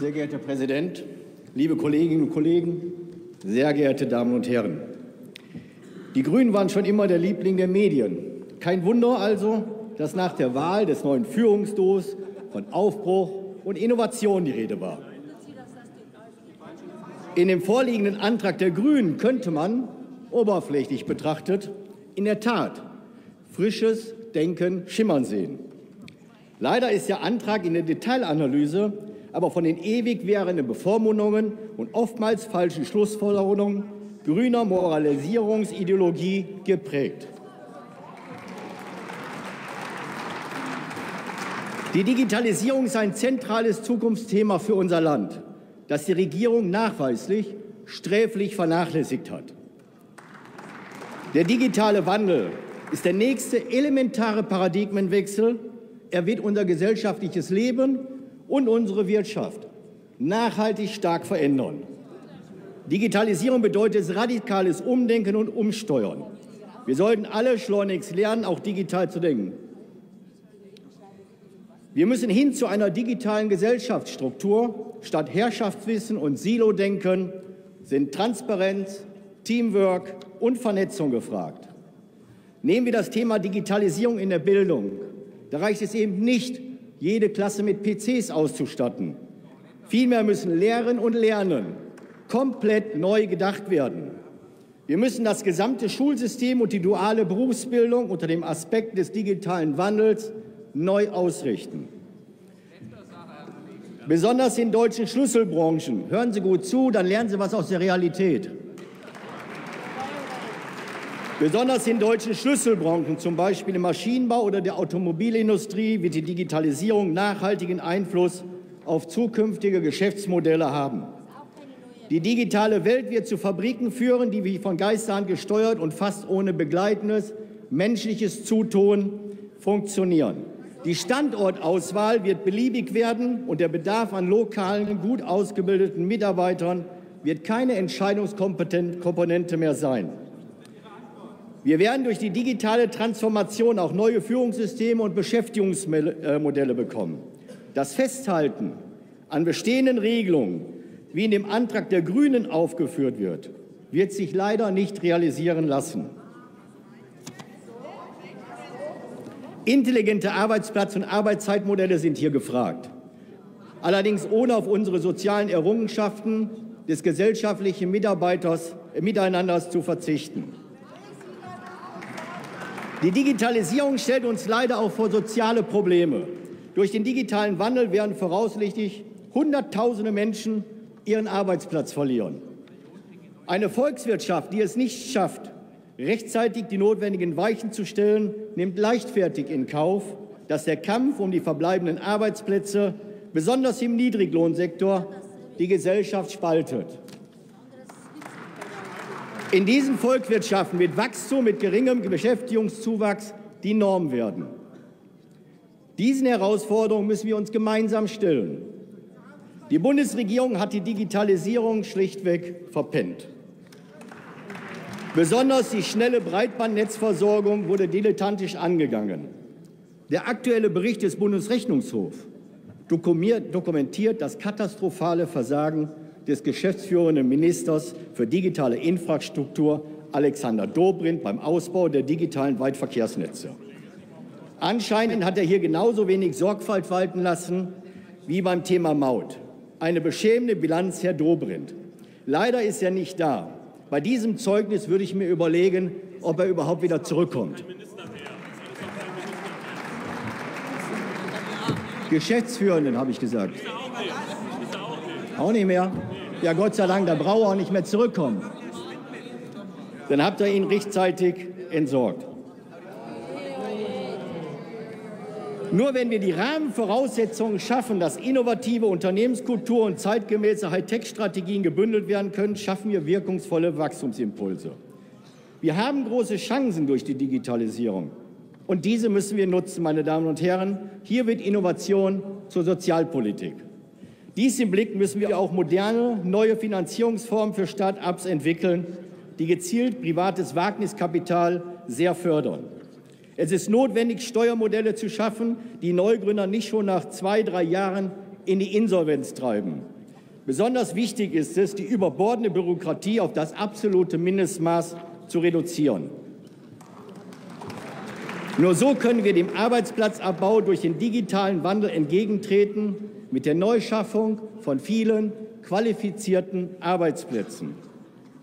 Sehr geehrter Herr Präsident, liebe Kolleginnen und Kollegen, sehr geehrte Damen und Herren. Die Grünen waren schon immer der Liebling der Medien. Kein Wunder also, dass nach der Wahl des neuen Führungsdos von Aufbruch und Innovation die Rede war. In dem vorliegenden Antrag der Grünen könnte man, oberflächlich betrachtet, in der Tat frisches Denken schimmern sehen. Leider ist der Antrag in der Detailanalyse aber von den ewig währenden Bevormundungen und oftmals falschen Schlussfolgerungen grüner Moralisierungsideologie geprägt. Die Digitalisierung ist ein zentrales Zukunftsthema für unser Land, das die Regierung nachweislich sträflich vernachlässigt hat. Der digitale Wandel ist der nächste elementare Paradigmenwechsel. Er wird unser gesellschaftliches Leben und unsere Wirtschaft nachhaltig stark verändern. Digitalisierung bedeutet radikales Umdenken und Umsteuern. Wir sollten alle schleunigst lernen, auch digital zu denken. Wir müssen hin zu einer digitalen Gesellschaftsstruktur. Statt Herrschaftswissen und Silo-Denken sind Transparenz, Teamwork und Vernetzung gefragt. Nehmen wir das Thema Digitalisierung in der Bildung. Da reicht es eben nicht, jede Klasse mit PCs auszustatten. Vielmehr müssen Lehren und Lernen komplett neu gedacht werden. Wir müssen das gesamte Schulsystem und die duale Berufsbildung unter dem Aspekt des digitalen Wandels neu ausrichten. Besonders in deutschen Schlüsselbranchen. Hören Sie gut zu, dann lernen Sie was aus der Realität. Besonders in deutschen Schlüsselbranchen, zum Beispiel im Maschinenbau oder der Automobilindustrie, wird die Digitalisierung nachhaltigen Einfluss auf zukünftige Geschäftsmodelle haben. Die digitale Welt wird zu Fabriken führen, die wie von Geistern gesteuert und fast ohne begleitendes menschliches Zutun funktionieren. Die Standortauswahl wird beliebig werden und der Bedarf an lokalen, gut ausgebildeten Mitarbeitern wird keine Entscheidungskomponente mehr sein. Wir werden durch die digitale Transformation auch neue Führungssysteme und Beschäftigungsmodelle bekommen. Das Festhalten an bestehenden Regelungen, wie in dem Antrag der Grünen aufgeführt wird, wird sich leider nicht realisieren lassen. Intelligente Arbeitsplatz- und Arbeitszeitmodelle sind hier gefragt. Allerdings ohne auf unsere sozialen Errungenschaften des gesellschaftlichen Mitarbeiters, äh, Miteinanders zu verzichten. Die Digitalisierung stellt uns leider auch vor soziale Probleme. Durch den digitalen Wandel werden voraussichtlich Hunderttausende Menschen ihren Arbeitsplatz verlieren. Eine Volkswirtschaft, die es nicht schafft, rechtzeitig die notwendigen Weichen zu stellen, nimmt leichtfertig in Kauf, dass der Kampf um die verbleibenden Arbeitsplätze, besonders im Niedriglohnsektor, die Gesellschaft spaltet. In diesen Volkswirtschaften wird Wachstum mit geringem Beschäftigungszuwachs die Norm werden. Diesen Herausforderungen müssen wir uns gemeinsam stellen. Die Bundesregierung hat die Digitalisierung schlichtweg verpennt. Besonders die schnelle Breitbandnetzversorgung wurde dilettantisch angegangen. Der aktuelle Bericht des Bundesrechnungshofs dokumentiert das katastrophale Versagen des geschäftsführenden Ministers für digitale Infrastruktur Alexander Dobrindt beim Ausbau der digitalen Weitverkehrsnetze. Anscheinend hat er hier genauso wenig Sorgfalt walten lassen wie beim Thema Maut. Eine beschämende Bilanz, Herr Dobrindt. Leider ist er nicht da. Bei diesem Zeugnis würde ich mir überlegen, ob er überhaupt wieder zurückkommt. Geschäftsführenden, habe ich gesagt. Auch nicht mehr. Ja, Gott sei Dank, da braucht auch nicht mehr zurückkommen. Dann habt ihr ihn rechtzeitig entsorgt. Nur wenn wir die Rahmenvoraussetzungen schaffen, dass innovative Unternehmenskultur und zeitgemäße Hightech-Strategien gebündelt werden können, schaffen wir wirkungsvolle Wachstumsimpulse. Wir haben große Chancen durch die Digitalisierung. Und diese müssen wir nutzen, meine Damen und Herren. Hier wird Innovation zur Sozialpolitik. Dies im Blick müssen wir auch moderne, neue Finanzierungsformen für Start-ups entwickeln, die gezielt privates Wagniskapital sehr fördern. Es ist notwendig, Steuermodelle zu schaffen, die Neugründer nicht schon nach zwei, drei Jahren in die Insolvenz treiben. Besonders wichtig ist es, die überbordende Bürokratie auf das absolute Mindestmaß zu reduzieren. Nur so können wir dem Arbeitsplatzabbau durch den digitalen Wandel entgegentreten, mit der Neuschaffung von vielen qualifizierten Arbeitsplätzen.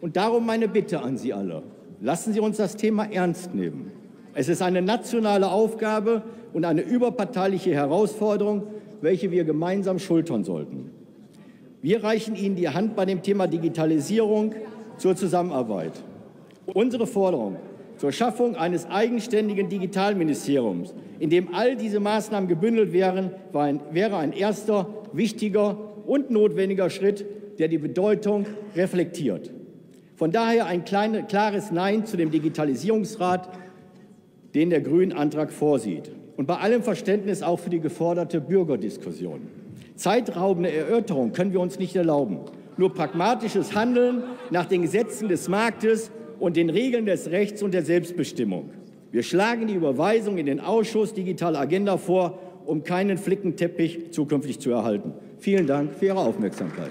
Und darum meine Bitte an Sie alle. Lassen Sie uns das Thema ernst nehmen. Es ist eine nationale Aufgabe und eine überparteiliche Herausforderung, welche wir gemeinsam schultern sollten. Wir reichen Ihnen die Hand bei dem Thema Digitalisierung zur Zusammenarbeit. Unsere Forderung zur Schaffung eines eigenständigen Digitalministeriums, in dem all diese Maßnahmen gebündelt wären, wäre ein erster, wichtiger und notwendiger Schritt, der die Bedeutung reflektiert. Von daher ein kleine, klares Nein zu dem Digitalisierungsrat, den der Grünen Antrag vorsieht. Und bei allem Verständnis auch für die geforderte Bürgerdiskussion. Zeitraubende Erörterung können wir uns nicht erlauben. Nur pragmatisches Handeln nach den Gesetzen des Marktes und den Regeln des Rechts und der Selbstbestimmung. Wir schlagen die Überweisung in den Ausschuss Digitale Agenda vor, um keinen Flickenteppich zukünftig zu erhalten. Vielen Dank für Ihre Aufmerksamkeit.